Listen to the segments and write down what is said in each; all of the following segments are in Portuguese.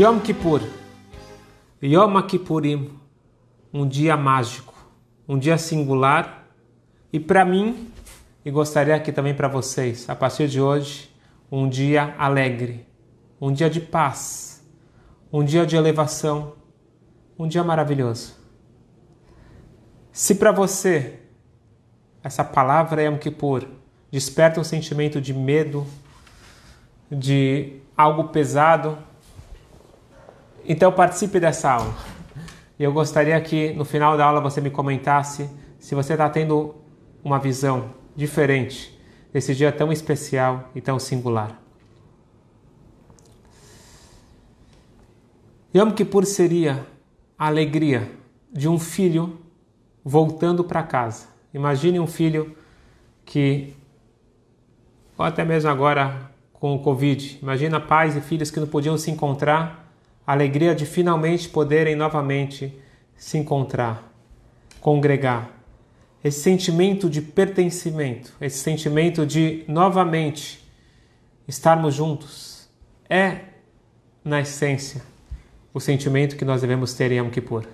Yom Kippur, Yom Kippurim, um dia mágico, um dia singular. E para mim, e gostaria aqui também para vocês, a partir de hoje, um dia alegre, um dia de paz, um dia de elevação, um dia maravilhoso. Se para você essa palavra Yom Kippur desperta um sentimento de medo, de algo pesado, então participe dessa aula. Eu gostaria que no final da aula você me comentasse se você está tendo uma visão diferente desse dia tão especial e tão singular. Yom Kippur seria a alegria de um filho voltando para casa. Imagine um filho que, ou até mesmo agora com o Covid, imagina pais e filhos que não podiam se encontrar a alegria de finalmente poderem novamente se encontrar, congregar. Esse sentimento de pertencimento, esse sentimento de novamente estarmos juntos, é, na essência, o sentimento que nós devemos ter em Yom Kippur.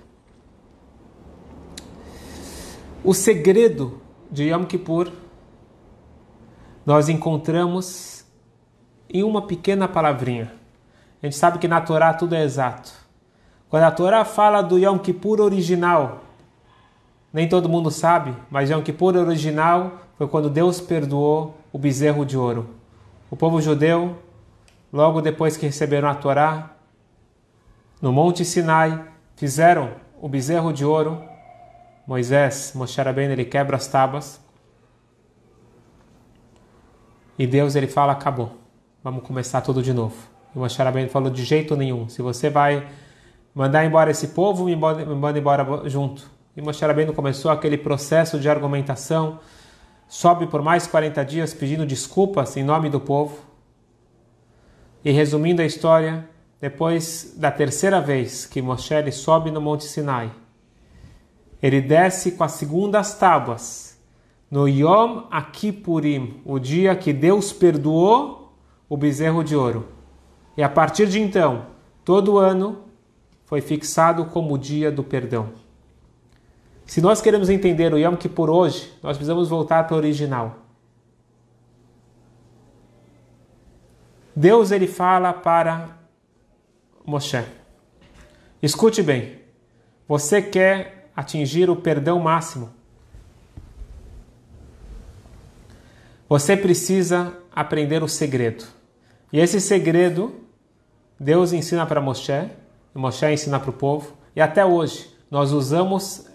O segredo de Yom Kippur nós encontramos em uma pequena palavrinha a gente sabe que na Torá tudo é exato. Quando a Torá fala do Yom Kippur original, nem todo mundo sabe, mas Yom Kippur original foi quando Deus perdoou o bezerro de ouro. O povo judeu, logo depois que receberam a Torá, no Monte Sinai, fizeram o bezerro de ouro. Moisés, Moshe Rabbeinu, ele quebra as tábuas. E Deus ele fala: acabou, vamos começar tudo de novo. E Moshe Rabbeinu falou de jeito nenhum. Se você vai mandar embora esse povo, me manda, embora junto. E Moshe Rabbeinu começou aquele processo de argumentação, sobe por mais 40 dias pedindo desculpas em nome do povo. E resumindo a história, depois da terceira vez que Moshe sobe no Monte Sinai, ele desce com as segundas tábuas no Yom Kippurim, o dia que Deus perdoou o bezerro de ouro. E a partir de então, todo ano foi fixado como o dia do perdão. Se nós queremos entender o Yom Kippur hoje, nós precisamos voltar para o original. Deus ele fala para Moshe: Escute bem. Você quer atingir o perdão máximo? Você precisa aprender o segredo. E esse segredo Deus ensina para Moshe, Moshe ensina para o povo, e até hoje nós usamos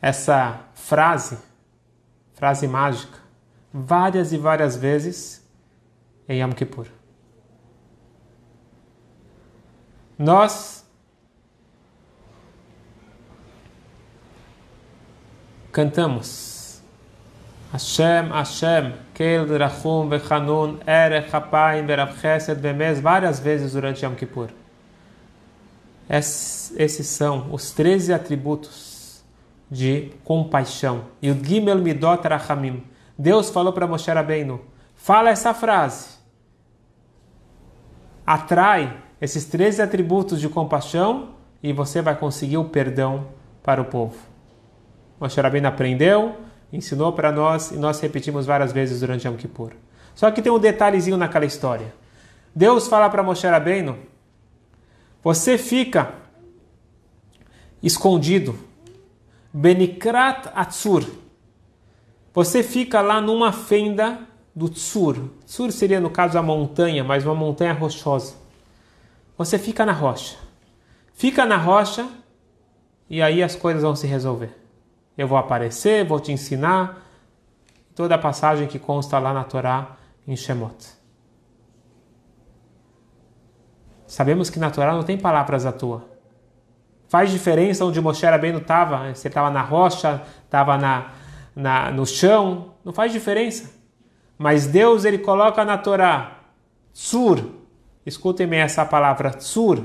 essa frase, frase mágica, várias e várias vezes em Yom Kippur. Nós cantamos Hashem, Hashem, Kel, Rachum, Vechanun, Erech, Hapaim, Berav Chesed, Bemez, várias vezes durante Yom Kippur. Esses são os 13 atributos de compaixão. E o Gimel Midot Rachamim. Deus falou para Moshe Rabbeinu, fala essa frase. Atrai esses 13 atributos de compaixão e você vai conseguir o perdão para o povo. Moshe Rabbeinu aprendeu, ensinou para nós e nós repetimos várias vezes durante Yom Kippur. Só que tem um detalhezinho naquela história. Deus fala para Moshe Rabbeinu, você fica escondido, Benikrat Atzur, você fica lá numa fenda do Tsur. Tsur seria, no caso, a montanha, mas uma montanha rochosa. Você fica na rocha. Fica na rocha e aí as coisas vão se resolver. Eu vou aparecer, vou te ensinar. Toda a passagem que consta lá na Torá em Shemot. Sabemos que na Torá não tem palavras à toa. Faz diferença onde Moshe Rabbeinu estava, se ele estava na rocha, estava na, na, no chão, não faz diferença. Mas Deus ele coloca na Torá, Tsur, escutem bem essa palavra, Tsur.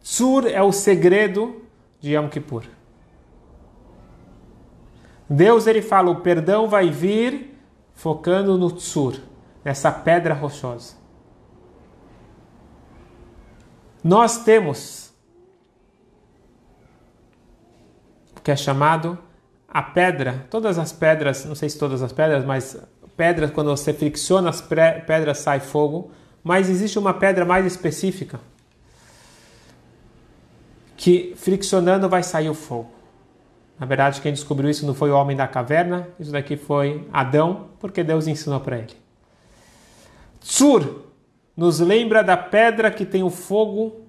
Tsur é o segredo de Yom Kippur. Deus ele fala, o perdão vai vir focando no Tsur, nessa pedra rochosa. Nós temos o que é chamado a pedra, todas as pedras, não sei se todas as pedras, mas pedras, quando você fricciona as pedras sai fogo, mas existe uma pedra mais específica que friccionando vai sair o fogo. Na verdade, quem descobriu isso não foi o homem da caverna, isso daqui foi Adão, porque Deus ensinou para ele. Tsur nos lembra da pedra que tem o fogo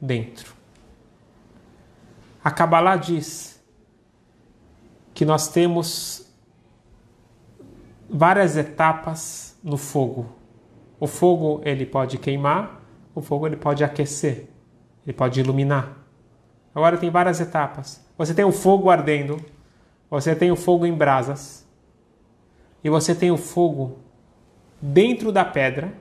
dentro. A Kabbalah diz que nós temos várias etapas no fogo. O fogo ele pode queimar, o fogo ele pode aquecer, ele pode iluminar. Agora tem várias etapas. Você tem o fogo ardendo, você tem o fogo em brasas, e você tem o fogo dentro da pedra,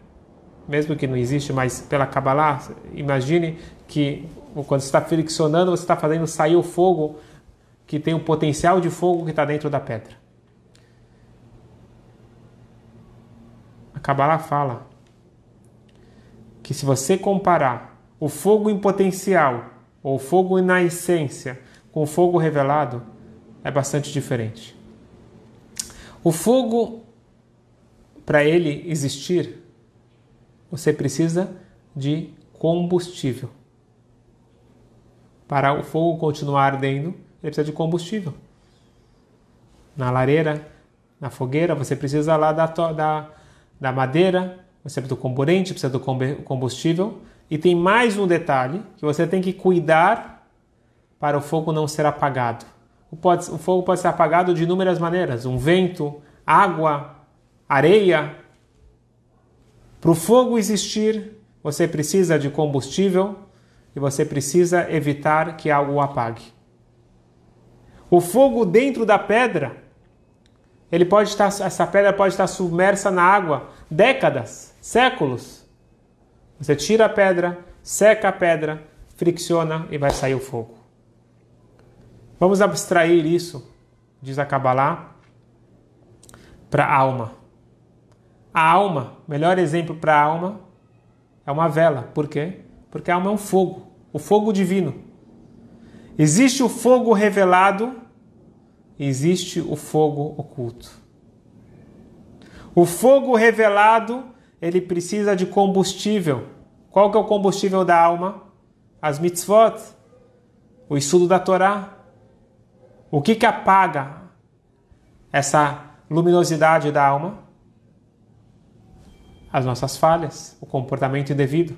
mesmo que não existe, mas pela Kabbalah, imagine que quando você está friccionando, você está fazendo sair o fogo que tem o potencial de fogo que está dentro da pedra. A Kabbalah fala que se você comparar o fogo em potencial ou fogo na essência com o fogo revelado é bastante diferente. O fogo, para ele existir, você precisa de combustível. Para o fogo continuar ardendo, ele precisa de combustível. Na lareira, na fogueira, você precisa lá da, da, da madeira, você precisa do comburente, precisa do combustível. E tem mais um detalhe que você tem que cuidar para o fogo não ser apagado. O, pode, o fogo pode ser apagado de inúmeras maneiras: um vento, água, areia. Para o fogo existir, você precisa de combustível e você precisa evitar que algo o apague. O fogo dentro da pedra, ele pode estar, essa pedra pode estar submersa na água décadas, séculos. Você tira a pedra, seca a pedra, fricciona e vai sair o fogo. Vamos abstrair isso, diz a Kabbalah, para a alma. A alma, melhor exemplo para a alma, é uma vela. Por quê? Porque a alma é um fogo, o fogo divino. Existe o fogo revelado, existe o fogo oculto. O fogo revelado, ele precisa de combustível. Qual que é o combustível da alma? As mitzvot, o estudo da Torá, o que, que apaga essa luminosidade da alma? As nossas falhas, o comportamento indevido.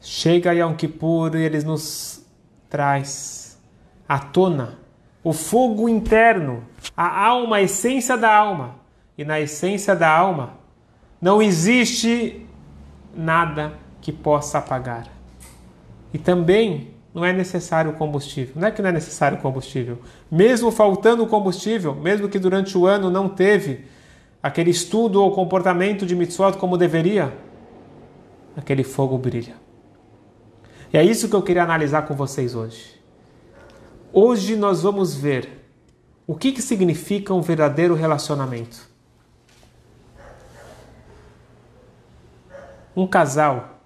Chega Yom Kippur e eles nos traz à tona o fogo interno, a alma, a essência da alma. E na essência da alma não existe nada que possa apagar. E também não é necessário combustível. Não é que não é necessário combustível. Mesmo faltando combustível, mesmo que durante o ano não teve aquele estudo ou comportamento de mitzvot como deveria, aquele fogo brilha. E é isso que eu queria analisar com vocês hoje. Hoje nós vamos ver o que, que significa um verdadeiro relacionamento. Um casal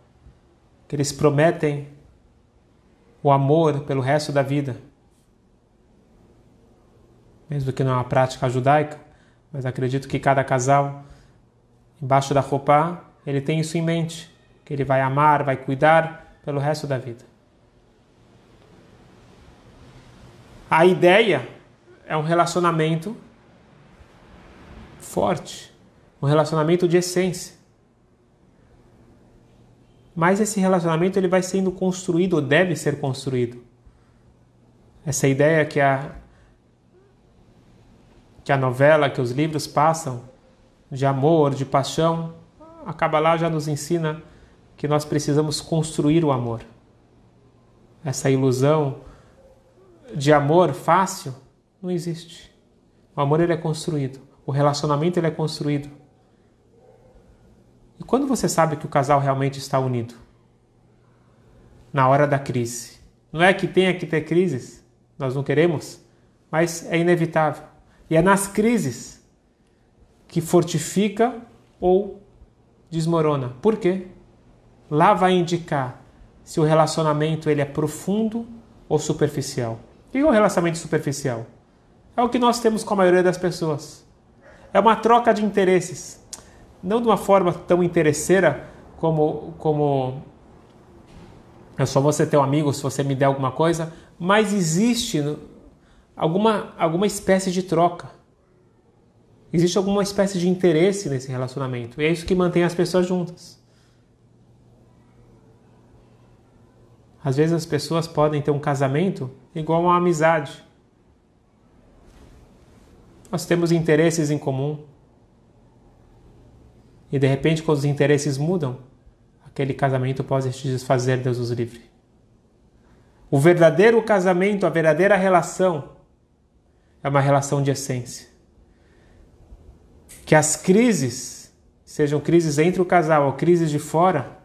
que eles prometem o amor pelo resto da vida. Mesmo que não é uma prática judaica, mas acredito que cada casal, embaixo da roupa, ele tem isso em mente, que ele vai amar, vai cuidar pelo resto da vida. A ideia é um relacionamento forte, um relacionamento de essência. Mas esse relacionamento ele vai sendo construído ou deve ser construído. Essa ideia que a que a novela, que os livros passam de amor, de paixão, a lá já nos ensina que nós precisamos construir o amor. Essa ilusão de amor fácil não existe. O amor ele é construído, o relacionamento ele é construído. E quando você sabe que o casal realmente está unido? Na hora da crise. Não é que tenha que ter crises, nós não queremos, mas é inevitável. E é nas crises que fortifica ou desmorona. Por quê? Lá vai indicar se o relacionamento ele é profundo ou superficial. Que é um relacionamento superficial? É o que nós temos com a maioria das pessoas. É uma troca de interesses. Não de uma forma tão interesseira como, como eu só vou ser teu amigo se você me der alguma coisa, mas existe alguma, alguma espécie de troca. Existe alguma espécie de interesse nesse relacionamento. E é isso que mantém as pessoas juntas. Às vezes as pessoas podem ter um casamento igual a uma amizade. Nós temos interesses em comum. E de repente, quando os interesses mudam, aquele casamento pode se desfazer, Deus os livre. O verdadeiro casamento, a verdadeira relação, é uma relação de essência. Que as crises, sejam crises entre o casal ou crises de fora,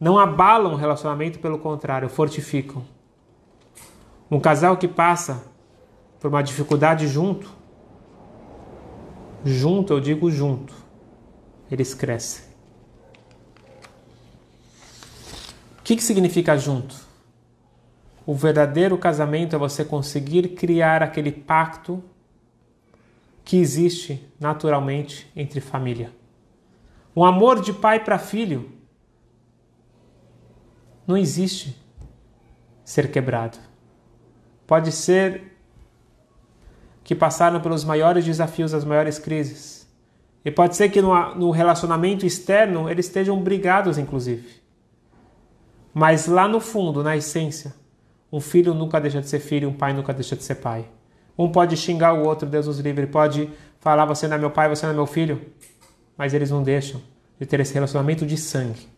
não abalam o relacionamento, pelo contrário, fortificam. Um casal que passa por uma dificuldade junto, junto, eu digo junto, eles crescem. O que, que significa junto? O verdadeiro casamento é você conseguir criar aquele pacto que existe naturalmente entre família. Um amor de pai para filho não existe ser quebrado. Pode ser que passaram pelos maiores desafios, as maiores crises. E pode ser que no, relacionamento externo eles estejam brigados, inclusive. Mas lá no fundo, na essência, um filho nunca deixa de ser filho, um pai nunca deixa de ser pai. Um pode xingar o outro, Deus os livre, pode falar você não é meu pai, você não é meu filho, mas eles não deixam de ter esse relacionamento de sangue.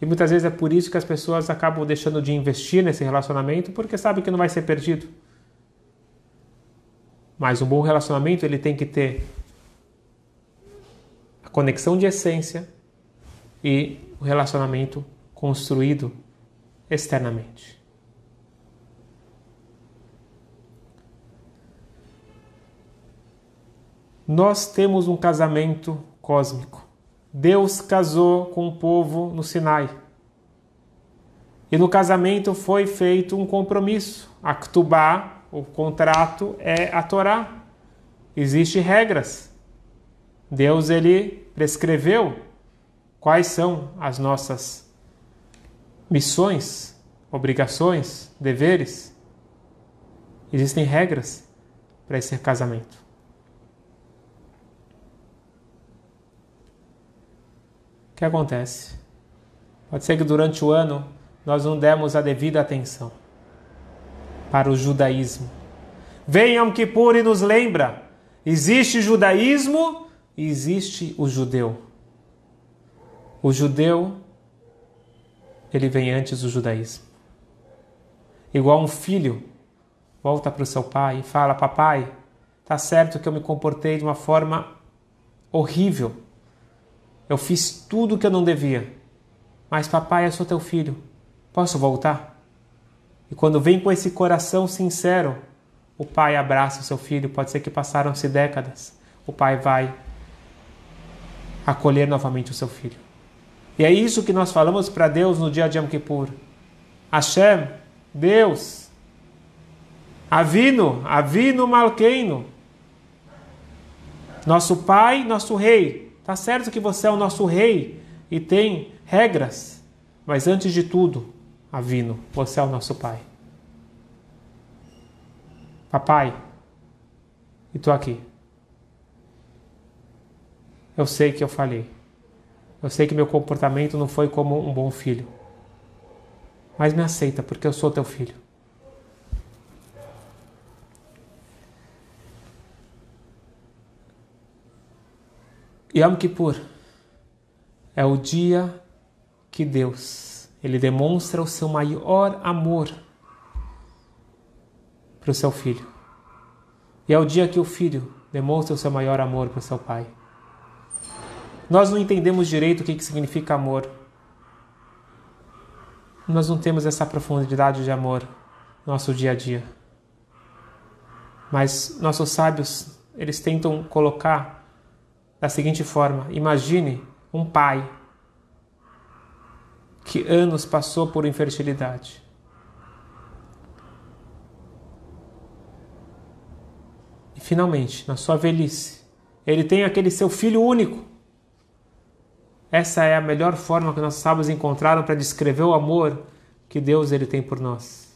E muitas vezes é por isso que as pessoas acabam deixando de investir nesse relacionamento, porque sabem que não vai ser perdido. Mas um bom relacionamento ele tem que ter a conexão de essência e o relacionamento construído externamente. Nós temos um casamento cósmico. Deus casou com o povo no Sinai. E no casamento foi feito um compromisso. A Ktubá, o contrato, é a Torá. Existem regras. Deus ele prescreveu quais são as nossas missões, obrigações, deveres. Existem regras para esse casamento. Que acontece? Pode ser que durante o ano nós não demos a devida atenção para o judaísmo. Yom Kippur e nos lembra: existe judaísmo e existe o judeu. O judeu, ele vem antes do judaísmo. Igual um filho volta para o seu pai e fala: Papai, tá certo que eu me comportei de uma forma horrível eu fiz tudo o que eu não devia. Mas, papai, eu sou teu filho. Posso voltar? E quando vem com esse coração sincero, o pai abraça o seu filho. Pode ser que passaram-se décadas. O pai vai acolher novamente o seu filho. E é isso que nós falamos para Deus no dia de Yom Kippur. Hashem, Deus, Avino, Avino Malkeino, nosso Pai, nosso Rei, Tá certo que você é o nosso rei e tem regras, mas antes de tudo, Avino, você é o nosso pai. Papai, e tô aqui. Eu sei que eu falhei. Eu sei que meu comportamento não foi como um bom filho. Mas me aceita porque eu sou teu filho. Yom Kippur é o dia que Deus ele demonstra o seu maior amor para o seu filho. E é o dia que o filho demonstra o seu maior amor para o seu pai. Nós não entendemos direito o que, que significa amor. Nós não temos essa profundidade de amor no nosso dia a dia. Mas nossos sábios, eles tentam colocar da seguinte forma: imagine um pai que anos passou por infertilidade. E finalmente, na sua velhice, ele tem aquele seu filho único. Essa é a melhor forma que nossos sábios encontraram para descrever o amor que Deus ele tem por nós.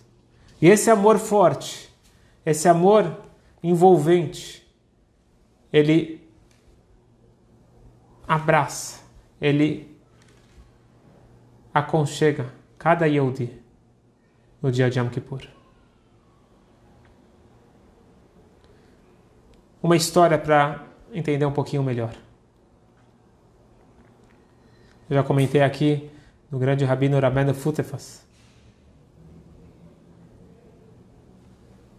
E esse amor forte, esse amor envolvente, ele abraça, ele aconchega cada Yehudi no dia de Yom Kippur. Uma história para entender um pouquinho melhor. Eu já comentei aqui no grande rabino Rameno Futefas.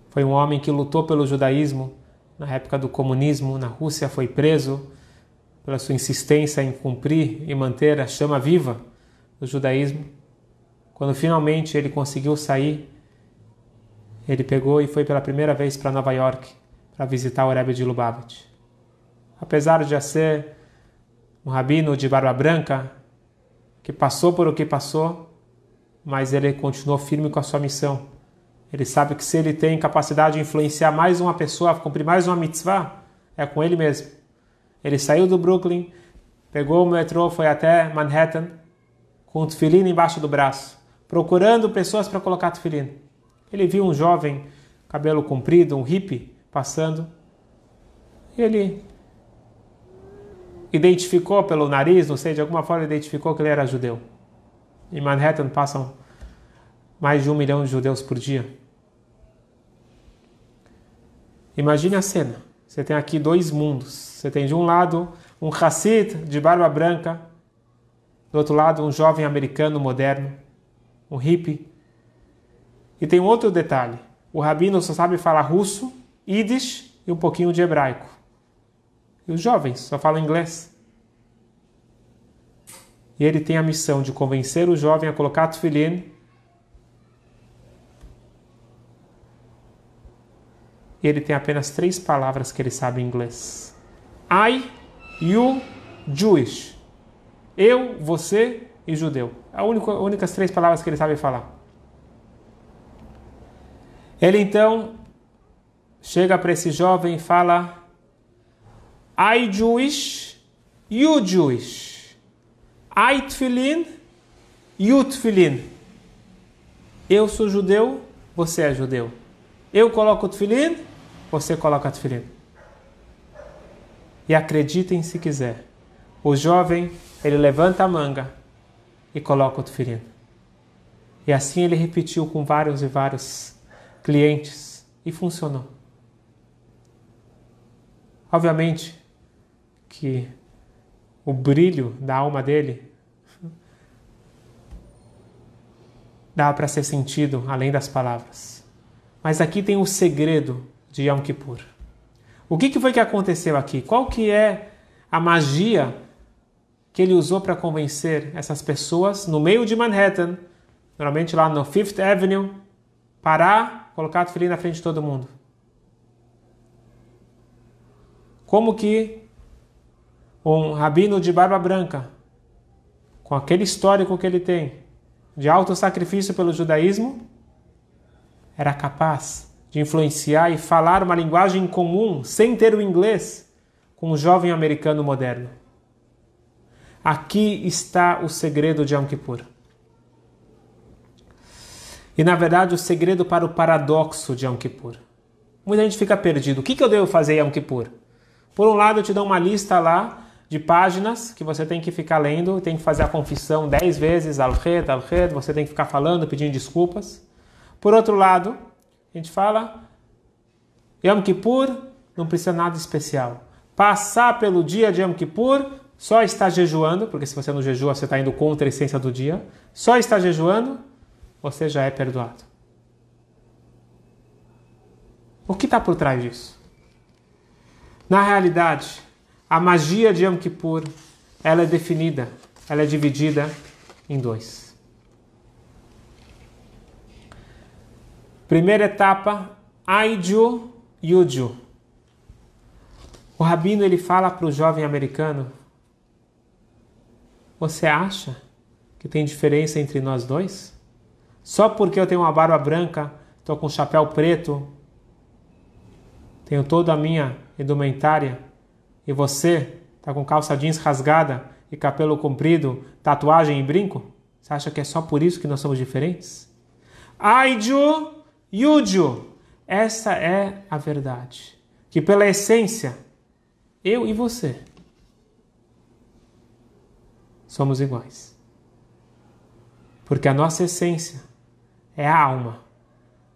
Foi um homem que lutou pelo judaísmo na época do comunismo na Rússia, foi preso pela sua insistência em cumprir e manter a chama viva do judaísmo. Quando finalmente ele conseguiu sair, ele pegou e foi pela primeira vez para Nova York para visitar o Rebbe de Lubavitch. Apesar de já ser um rabino de barba branca, que passou por o que passou, mas ele continuou firme com a sua missão. Ele sabe que se ele tem capacidade de influenciar mais uma pessoa cumprir mais uma mitzvah, é com ele mesmo. Ele saiu do Brooklyn, pegou o metrô, foi até Manhattan, com o tefilim embaixo do braço, procurando pessoas para colocar tefilim. Ele viu um jovem, cabelo comprido, um hippie, passando, ele identificou pelo nariz, não sei, de alguma forma identificou que ele era judeu. Em Manhattan passam mais de um milhão de judeus por dia. Imagine a cena. Você tem aqui dois mundos. Você tem de um lado um Hassid de barba branca, do outro lado um jovem americano moderno, um hippie. E tem um outro detalhe. O rabino só sabe falar russo, Yiddish e um pouquinho de hebraico. E os jovens só falam inglês. E ele tem a missão de convencer o jovem a colocar tefilim ele tem apenas três palavras que ele sabe em inglês. I, you, Jewish. Eu, você e judeu. A única, únicas três palavras que ele sabe falar. Ele então chega para esse jovem e fala I Jewish, you Jewish. I tefillin, you tefillin. Eu sou judeu, você é judeu. Eu coloco o tefillin, você coloca o tefillin. E acreditem se quiser. O jovem, ele levanta a manga e coloca o tefillin. E assim ele repetiu com vários e vários clientes e funcionou. Obviamente, que o brilho da alma dele dá para ser sentido além das palavras. Mas aqui tem o segredo de Yom Kippur. O que, que foi que aconteceu aqui? Qual que é a magia que ele usou para convencer essas pessoas no meio de Manhattan, normalmente lá no Fifth Avenue, parar, colocar o filho na frente de todo mundo? Como que um rabino de barba branca, com aquele histórico que ele tem de alto sacrifício pelo judaísmo, era capaz de influenciar e falar uma linguagem comum, sem ter o inglês, com um jovem americano moderno. Aqui está o segredo de Yom Kippur. E na verdade o segredo para o paradoxo de Yom Kippur. Muita gente fica perdido. O que, eu devo fazer em Yom Kippur? Por um lado, eu te dou uma lista lá de páginas que você tem que ficar lendo, tem que fazer a confissão dez vezes, al-red, al-red, você tem que ficar falando, pedindo desculpas. Por outro lado, a gente fala, Yom Kippur não precisa nada especial. Passar pelo dia de Yom Kippur, só está jejuando, porque se você não jejua, você está indo contra a essência do dia, só está jejuando, você já é perdoado. O que está por trás disso? Na realidade, a magia de Yom Kippur ela é definida, ela é dividida em dois. Primeira etapa, Aiju Yuju. O rabino ele fala para o jovem americano: Você acha que tem diferença entre nós dois? Só porque eu tenho uma barba branca, estou com um chapéu preto, tenho toda a minha indumentária, e você está com calça jeans rasgada e cabelo comprido, tatuagem e brinco? Você acha que é só por isso que nós somos diferentes? Aiju Yuju. Essa é a verdade. Que pela essência, eu e você somos iguais. Porque a nossa essência é a alma,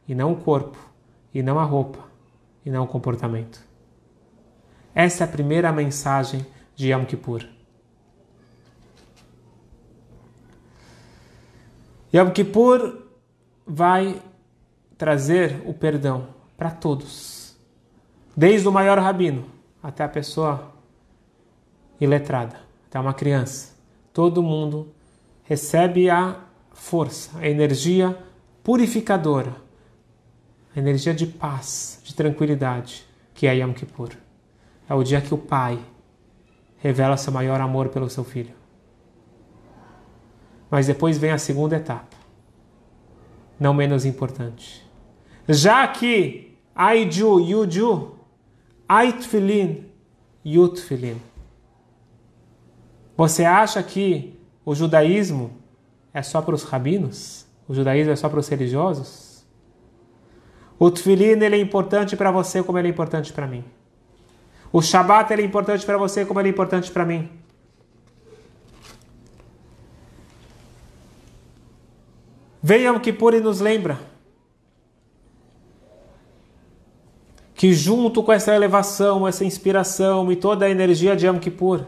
e não o corpo, e não a roupa, e não o comportamento. Essa é a primeira mensagem de Yom Kippur. Yom Kippur vai trazer o perdão para todos, desde o maior rabino até a pessoa iletrada, até uma criança. Todo mundo recebe a força, a energia purificadora, a energia de paz, de tranquilidade, que é Yom Kippur. É o dia que o pai revela seu maior amor pelo seu filho. Mas depois vem a segunda etapa, não menos importante já que Aiju, Yuju, Aitfilin, Yutfilin. Você acha que o judaísmo é só para os rabinos? O judaísmo é só para os religiosos? O tefilin ele é importante para você como ele é importante para mim. O Shabat ele é importante para você como ele é importante para mim. Venham que por e nos lembra que junto com essa elevação, essa inspiração e toda a energia de Yom Kippur,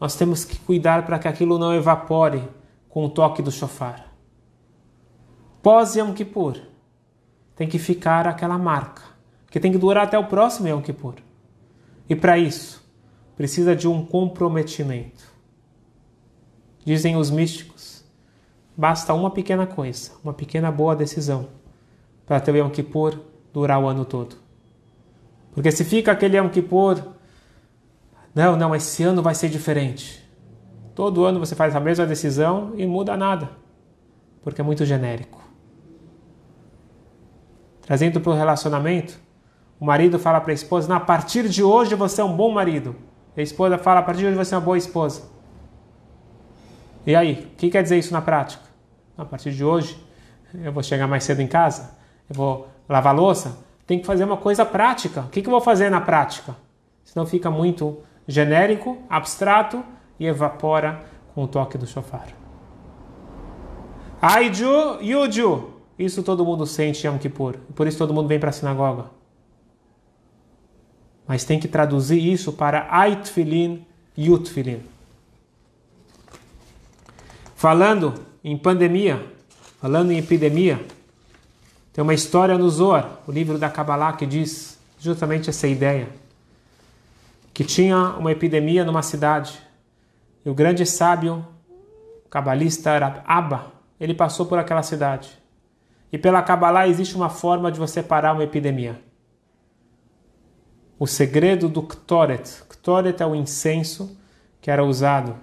nós temos que cuidar para que aquilo não evapore com o toque do shofar. Pós Yom Kippur, tem que ficar aquela marca, que tem que durar até o próximo Yom Kippur. E para isso, precisa de um comprometimento. Dizem os místicos, basta uma pequena coisa, uma pequena boa decisão, para ter o Yom Kippur durar o ano todo. Porque se fica aquele Yom Kippur, não, não, esse ano vai ser diferente. Todo ano você faz a mesma decisão e muda nada, porque é muito genérico. Trazendo para o relacionamento, o marido fala para a esposa: a partir de hoje você é um bom marido. A esposa fala: a partir de hoje você é uma boa esposa. E aí, o que quer dizer isso na prática? A partir de hoje, eu vou chegar mais cedo em casa, eu vou lavar louça, tem que fazer uma coisa prática. O que, que eu vou fazer na prática? Senão fica muito genérico, abstrato e evapora com o toque do shofar. Aiju, Yuju. Isso todo mundo sente em Yom Kippur. Por isso todo mundo vem para a sinagoga. Mas tem que traduzir isso para Aitfilin, Yutfilin. Falando em pandemia, falando em epidemia, tem uma história no Zohar, o livro da Kabbalah, que diz justamente essa ideia. Que tinha uma epidemia numa cidade. E o grande sábio, o cabalista Abba, ele passou por aquela cidade. E pela Kabbalah existe uma forma de você parar uma epidemia. O segredo do Ktoret. Ktoret é o incenso que era usado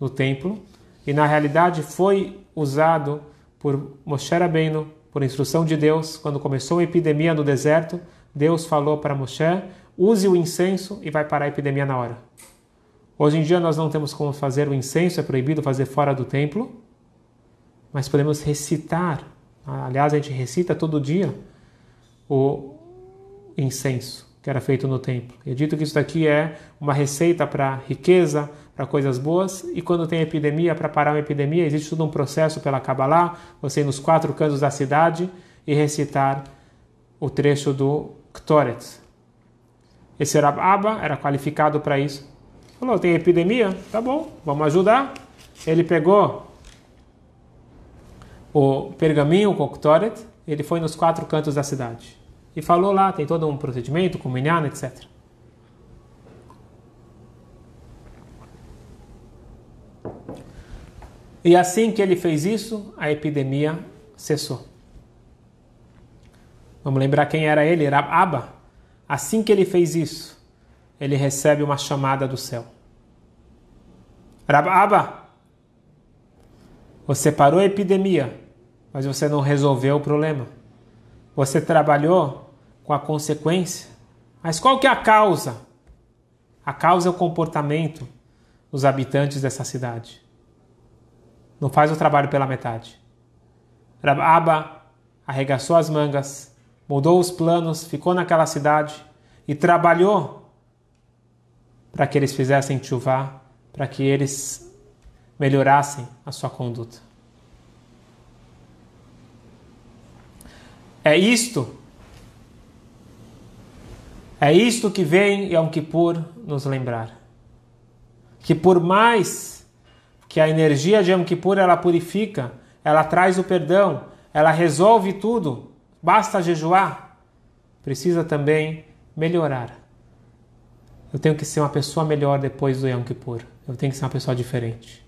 no templo e na realidade foi usado por Moshe Rabbeinu por instrução de Deus, quando começou a epidemia no deserto, Deus falou para Moshe: use o incenso e vai parar a epidemia na hora. Hoje em dia nós não temos como fazer o incenso, é proibido fazer fora do templo, mas podemos recitar. Aliás, a gente recita todo dia o incenso que era feito no templo. E é dito que isso daqui é uma receita para riqueza, para coisas boas, e quando tem epidemia, para parar uma epidemia, existe todo um processo pela Kabbalah, você ir nos quatro cantos da cidade e recitar o trecho do Ktoret. Esse Rababa era qualificado para isso. Falou, tem epidemia? Tá bom, vamos ajudar. Ele pegou o pergaminho com o Ktoret, ele foi nos quatro cantos da cidade. E falou lá, tem todo um procedimento com minyan, etc. E assim que ele fez isso, a epidemia cessou. Vamos lembrar quem era ele? Era Abba. Assim que ele fez isso, ele recebe uma chamada do céu. Abba, você parou a epidemia, mas você não resolveu o problema. Você trabalhou com a consequência. Mas qual que é a causa? A causa é o comportamento dos habitantes dessa cidade. Não faz o trabalho pela metade. Abba arregaçou as mangas, mudou os planos, ficou naquela cidade e trabalhou para que eles fizessem chuvá, para que eles melhorassem a sua conduta. É isto, é isto que vem Yom Kippur nos lembrar. Que por mais que a energia de Yom Kippur ela purifica, ela traz o perdão, ela resolve tudo, basta jejuar, precisa também melhorar. Eu tenho que ser uma pessoa melhor depois do Yom Kippur. Eu tenho que ser uma pessoa diferente.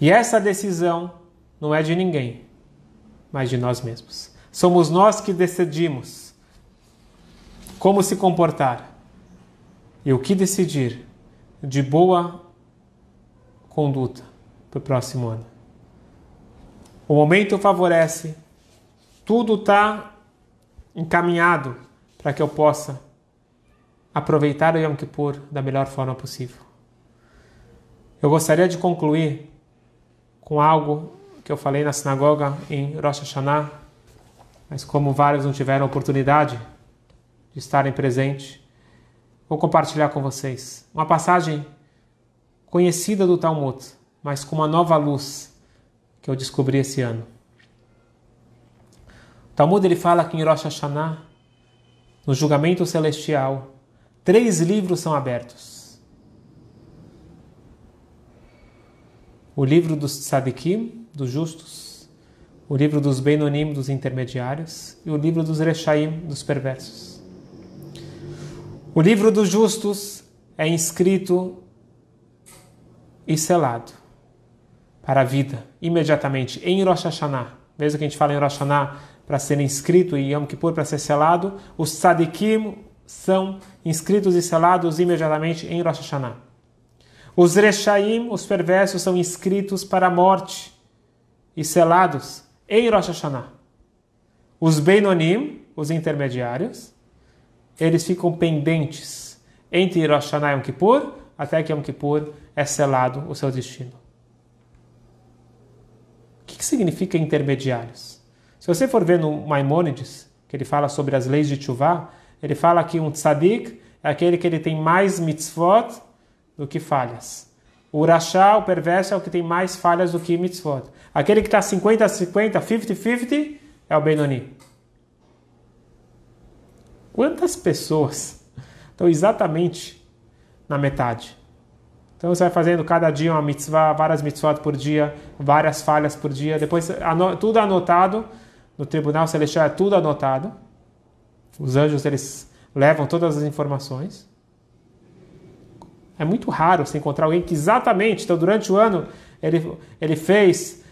E essa decisão não é de ninguém, mas de nós mesmos. Somos nós que decidimos como se comportar e o que decidir de boa conduta para o próximo ano. O momento favorece, tudo está encaminhado para que eu possa aproveitar o Yom Kippur da melhor forma possível. Eu gostaria de concluir com algo que eu falei na sinagoga em Rosh Hashanah, mas como vários não tiveram oportunidade de estarem presentes, vou compartilhar com vocês uma passagem conhecida do Talmud, mas com uma nova luz que eu descobri esse ano. O Talmud ele fala que em Rosh Hashanah, no julgamento celestial, três livros são abertos. O livro dos tzadikim, dos justos, o livro dos Benonim, dos intermediários, e o livro dos Rechaim, dos perversos. O livro dos justos é inscrito e selado para a vida, imediatamente, em Rosh Hashanah. Mesmo que a gente fale em Rosh Hashanah para ser inscrito e Yom Kippur para ser selado, os tzadikim são inscritos e selados imediatamente em Rosh Hashanah. Os Rechaim, os perversos, são inscritos para a morte e selados em Rosh Hashanah. Os Beinonim, os intermediários, eles ficam pendentes entre Rosh Hashanah e Yom Kippur, até que Yom Kippur é selado o seu destino. O que, significa intermediários? Se você for ver no Maimônides, que ele fala sobre as leis de Tchuvah, ele fala que um tzadik é aquele que ele tem mais mitzvot do que falhas. O urachá, o perverso, é o que tem mais falhas do que mitzvot. Aquele que está 50-50, 50-50, é o Benoni. Quantas pessoas estão exatamente na metade? Então você vai fazendo cada dia uma mitzvah, várias mitzvot por dia, várias falhas por dia, depois tudo anotado, no tribunal celestial é tudo anotado. Os anjos eles levam todas as informações. É muito raro se encontrar alguém que exatamente, então durante o ano ele, ele fez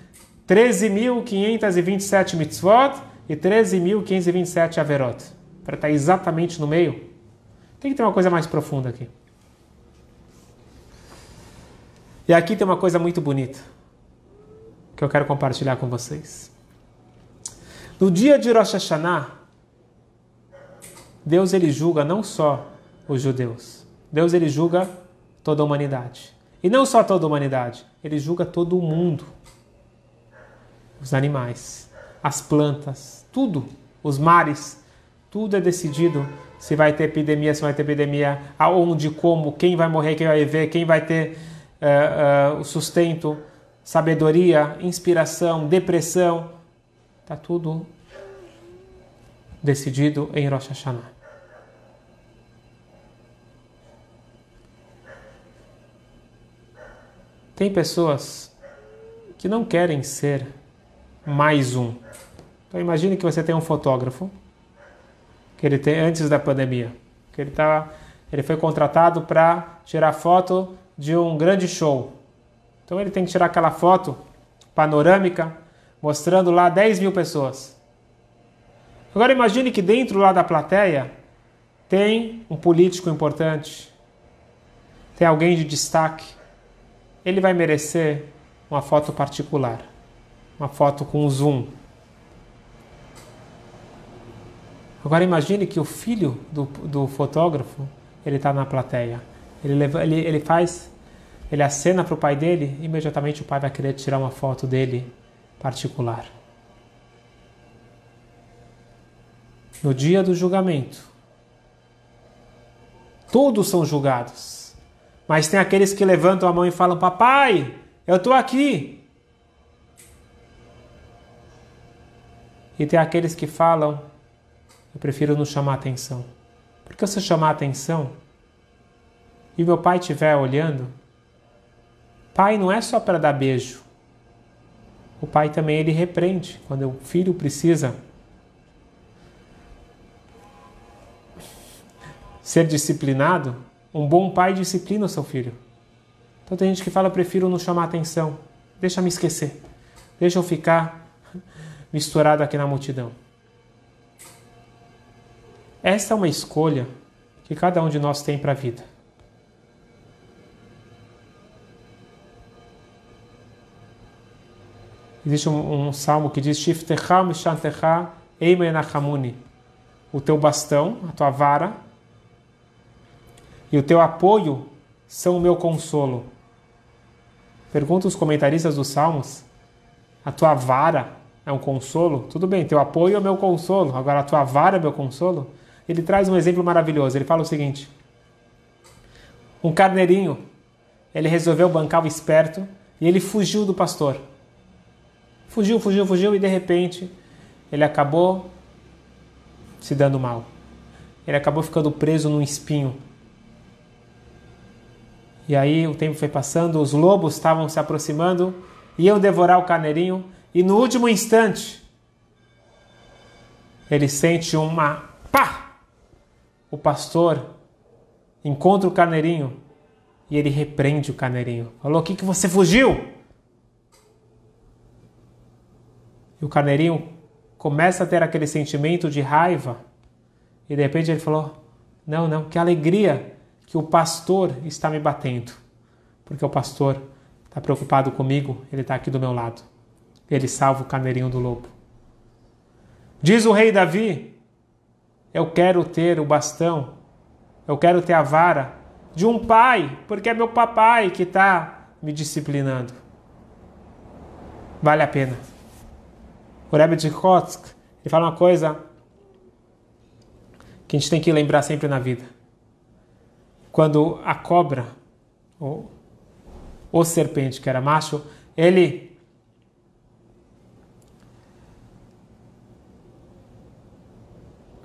13.527 mitzvot e 13.527 averot. Para estar exatamente no meio. Tem que ter uma coisa mais profunda aqui. E aqui tem uma coisa muito bonita que eu quero compartilhar com vocês. No dia de Rosh Hashanah, Deus ele julga não só os judeus. Deus ele julga toda a humanidade. E não só toda a humanidade, ele julga todo o mundo. Os animais, as plantas, tudo, os mares, tudo é decidido se vai ter epidemia, se vai ter epidemia, aonde, como, quem vai morrer, quem vai viver, quem vai ter uh, o sustento, sabedoria, inspiração, depressão. Está tudo decidido em Rosh Hashanah. Tem pessoas que não querem ser mais um. Então imagine que você tem um fotógrafo que ele tem antes da pandemia, que ele tá, ele foi contratado para tirar foto de um grande show. Então ele tem que tirar aquela foto panorâmica mostrando lá 10 mil pessoas. Agora imagine que dentro lá da plateia tem um político importante, tem alguém de destaque. Ele vai merecer uma foto particular, uma foto com zoom. Agora imagine que o filho do, do fotógrafo ele está na plateia. Ele, leva, ele, ele faz, ele acena para o pai dele, imediatamente o pai vai querer tirar uma foto dele particular. No dia do julgamento, todos são julgados, mas tem aqueles que levantam a mão e falam: Papai, eu estou aqui. E tem aqueles que falam: Eu prefiro não chamar atenção. Porque se eu chamar atenção e meu pai estiver olhando, pai não é só para dar beijo. O pai também ele repreende quando o filho precisa ser disciplinado. Um bom pai disciplina o seu filho. Então tem gente que fala: prefiro não chamar atenção, deixa me esquecer, deixa eu ficar misturado aqui na multidão. Essa é uma escolha que cada um de nós tem para a vida. Existe um, um, salmo que diz. O teu bastão, a tua vara e o teu apoio são o meu consolo. Pergunta os comentaristas dos salmos: a tua vara é um consolo? Tudo bem, teu apoio é meu consolo. Agora a tua vara é meu consolo? ele traz um exemplo maravilhoso. Ele fala o seguinte: um carneirinho, ele resolveu bancar o esperto e ele fugiu do pastor. Fugiu, fugiu, fugiu e de repente ele acabou se dando mal. Ele acabou ficando preso num espinho. E aí o tempo foi passando, os lobos estavam se aproximando, iam devorar o carneirinho, e no último instante ele sente uma pá! o pastor encontra o carneirinho e ele repreende o carneirinho. Falou: O que, que você fugiu? E o carneirinho começa a ter aquele sentimento de raiva. E de repente ele falou: Não, não, que alegria que o pastor está me batendo. Porque o pastor está preocupado comigo, ele está aqui do meu lado. Ele salva o carneirinho do lobo. Diz o rei Davi eu quero ter o bastão, eu quero ter a vara de um pai, porque é meu papai que está me disciplinando. Vale a pena. O Rebbe de Kotsk, ele fala uma coisa que a gente tem que lembrar sempre na vida. Quando a cobra, ou o serpente, que era macho, ele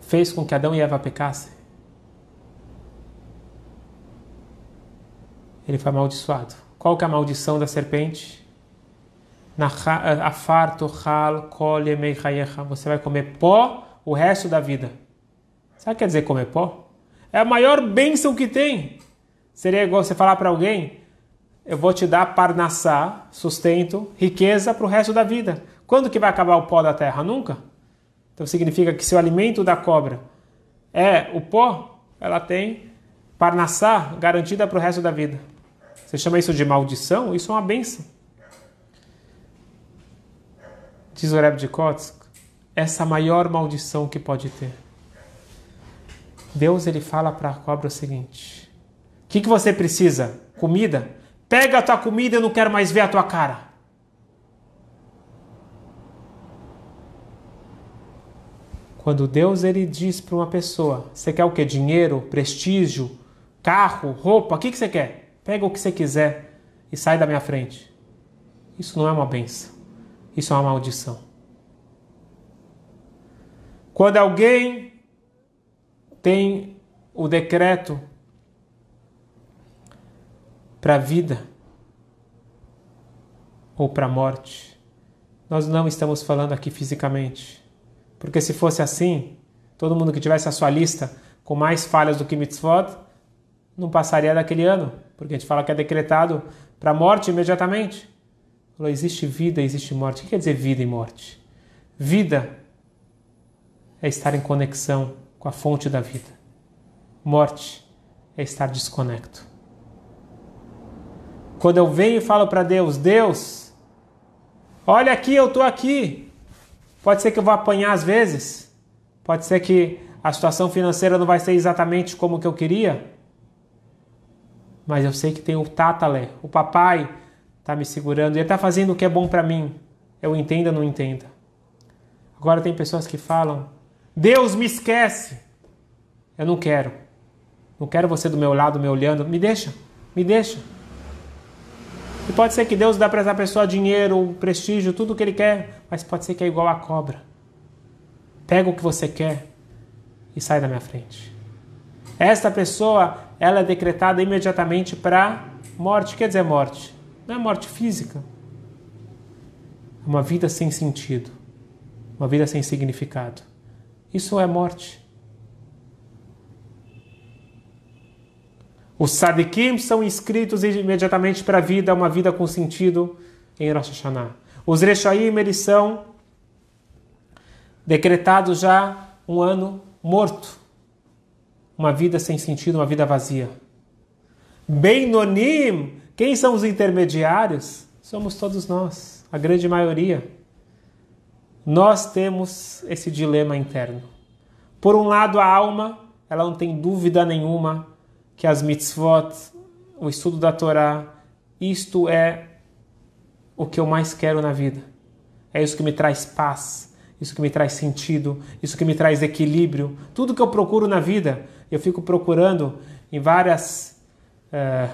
fez com que Adão e Eva pecassem? Ele foi amaldiçoado. Qual que é a maldição da serpente? Você vai comer pó o resto da vida. Sabe o que quer dizer comer pó? É a maior bênção que tem. Seria igual você falar para alguém: Eu vou te dar parnassá, sustento, riqueza para o resto da vida. Quando que vai acabar o pó da terra? Nunca. Então significa que se o alimento da cobra é o pó, ela tem parnassá garantida para o resto da vida. Você chama isso de maldição? Isso é uma benção. Diz o Rebbe de Kotsk, essa maior maldição que pode ter. Deus ele fala para a cobra o seguinte: O que, que você precisa? Comida? Pega a tua comida, eu não quero mais ver a tua cara. Quando Deus ele diz para uma pessoa: Você quer o que? Dinheiro, prestígio, carro, roupa? O que, que você quer? Pega o que você quiser e sai da minha frente. Isso não é uma benção. Isso é uma maldição. Quando alguém tem o decreto para a vida ou para a morte, nós não estamos falando aqui fisicamente. Porque se fosse assim, todo mundo que tivesse a sua lista com mais falhas do que mitzvot, não passaria daquele ano. Porque a gente fala que é decretado para a morte imediatamente. Falou, existe vida, existe morte. O que quer dizer vida e morte? Vida é estar em conexão com a fonte da vida. Morte é estar desconecto. Quando eu venho e falo para Deus, Deus, olha aqui, eu estou aqui. Pode ser que eu vá apanhar às vezes. Pode ser que a situação financeira não vai ser exatamente como que eu queria. Mas eu sei que tem o Tatale, o papai está me segurando e está fazendo o que é bom para mim. Eu entendo ou não entenda. Agora tem pessoas que falam: Deus me esquece. Eu não quero. Não quero você do meu lado me olhando. Me deixa, me deixa. E pode ser que Deus dá para essa pessoa dinheiro, prestígio, tudo o que ele quer, mas pode ser que é igual a cobra. Pega o que você quer e sai da minha frente. Esta pessoa, ela é decretada imediatamente para morte. Quer dizer morte? Não é morte física. É uma vida sem sentido. Uma vida sem significado. Isso é morte. Os sadikim são inscritos imediatamente para a vida, uma vida com sentido em Rosh Hashanah. Os Rechaim, eles são decretados já um ano morto. Uma vida sem sentido, uma vida vazia. Beinonim, quem são os intermediários? Somos todos nós, a grande maioria. Nós temos esse dilema interno. Por um lado, a alma, ela não tem dúvida nenhuma que as mitzvot, o estudo da Torá, isto é o que eu mais quero na vida. É isso que me traz paz, isso que me traz sentido, isso que me traz equilíbrio. Tudo que eu procuro na vida, eu fico procurando em várias é,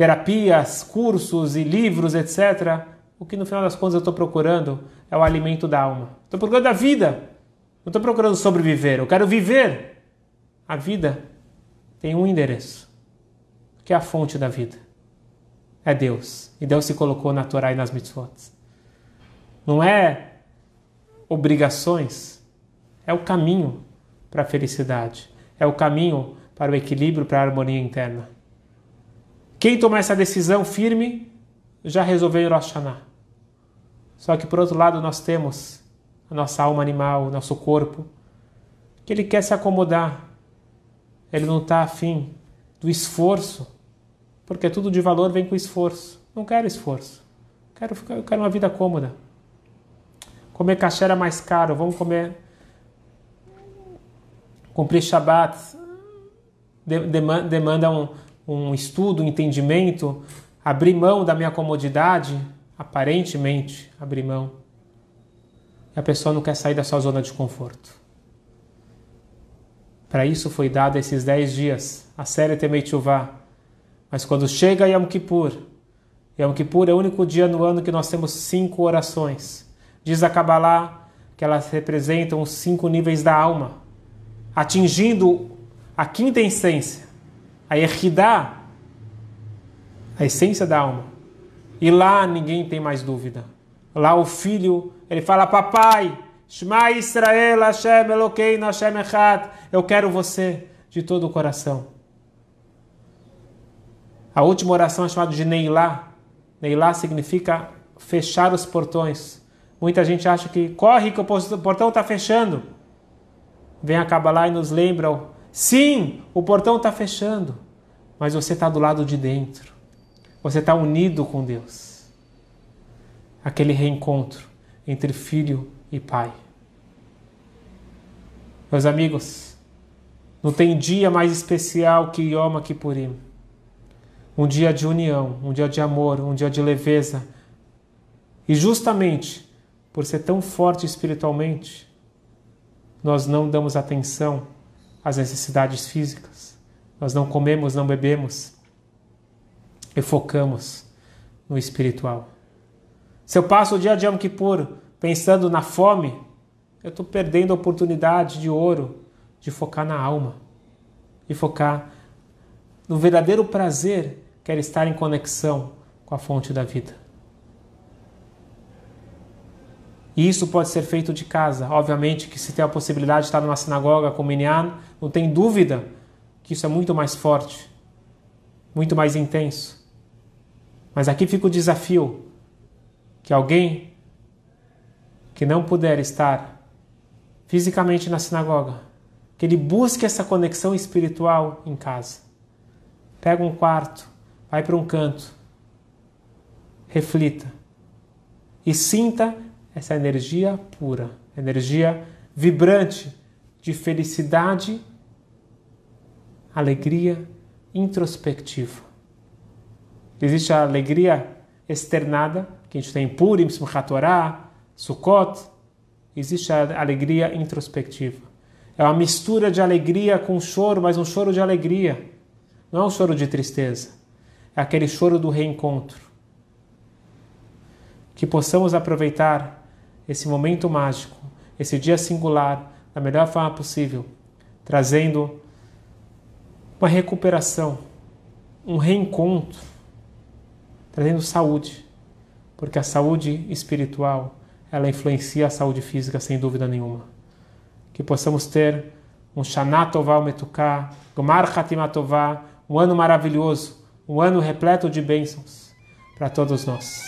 terapias, cursos e livros, etc. O que no final das contas eu estou procurando é o alimento da alma. Estou procurando a vida. Não estou procurando sobreviver. Eu quero viver. A vida tem um endereço, que é a fonte da vida. É Deus. E Deus se colocou na Torá e nas mitzvot. Não é obrigações, é o caminho para a felicidade. É o caminho para o equilíbrio, para a harmonia interna. Quem tomar essa decisão firme já resolveu o Hashanah. Só que por outro lado nós temos a nossa alma animal, o nosso corpo, que ele quer se acomodar ele não está afim do esforço, porque tudo de valor vem com esforço. Não quero esforço. Quero, eu quero uma vida cômoda. Comer caché é mais caro, vamos comer. Cumprir Shabbat demanda um, um estudo, um entendimento, abrir mão da minha comodidade, aparentemente abrir mão. E a pessoa não quer sair da sua zona de conforto. Para isso foi dado esses dez dias, a série Temei. Mas quando chega Yom Kippur, Yom Kippur é o único dia no ano que nós temos cinco orações. Diz a Kabbalah que elas representam os cinco níveis da alma, atingindo a quinta essência, a Erhidá, a essência da alma. E lá ninguém tem mais dúvida. Lá o filho, ele fala, papai, Shema Israel, Hashem Elokeinu, Hashem Echad. Eu quero você de todo o coração. A última oração é chamada de Neilá. Neilá significa fechar os portões. Muita gente acha que corre que o portão está fechando. Vem a Kabbalah e nos lembra: sim, o portão está fechando, mas você está do lado de dentro. Você está unido com Deus. Aquele reencontro entre filho e Pai. Meus amigos, não tem dia mais especial que Yom Kippurim. Um dia de união, um dia de amor, um dia de leveza. E justamente por ser tão forte espiritualmente, nós não damos atenção às necessidades físicas. Nós não comemos, não bebemos e focamos no espiritual. Se eu passo o dia de Yom Kippur pensando na fome, eu estou perdendo a oportunidade de ouro de focar na alma, de focar no verdadeiro prazer que é estar em conexão com a fonte da vida. E isso pode ser feito de casa. Obviamente que se tem a possibilidade de estar numa sinagoga com Minyan, não tem dúvida que isso é muito mais forte. muito mais intenso. Mas aqui fica o desafio que alguém que não puder estar fisicamente na sinagoga, que ele busque essa conexão espiritual em casa. Pega um quarto, vai para um canto, reflita e sinta essa energia pura, energia vibrante de felicidade, alegria introspectiva. Existe a alegria externada, que a gente tem em Purim, Simchat Torah, Sukkot. Existe a alegria introspectiva. É uma mistura de alegria com choro, mas um choro de alegria. Não é um choro de tristeza. É aquele choro do reencontro. Que possamos aproveitar esse momento mágico, esse dia singular, da melhor forma possível, trazendo uma recuperação, um reencontro, trazendo saúde, porque a saúde espiritual ela influencia a saúde física sem dúvida nenhuma. Que possamos ter um Shana Tová Metuká, Gomar Hatimatová, um ano maravilhoso, um ano repleto de bênçãos para todos nós.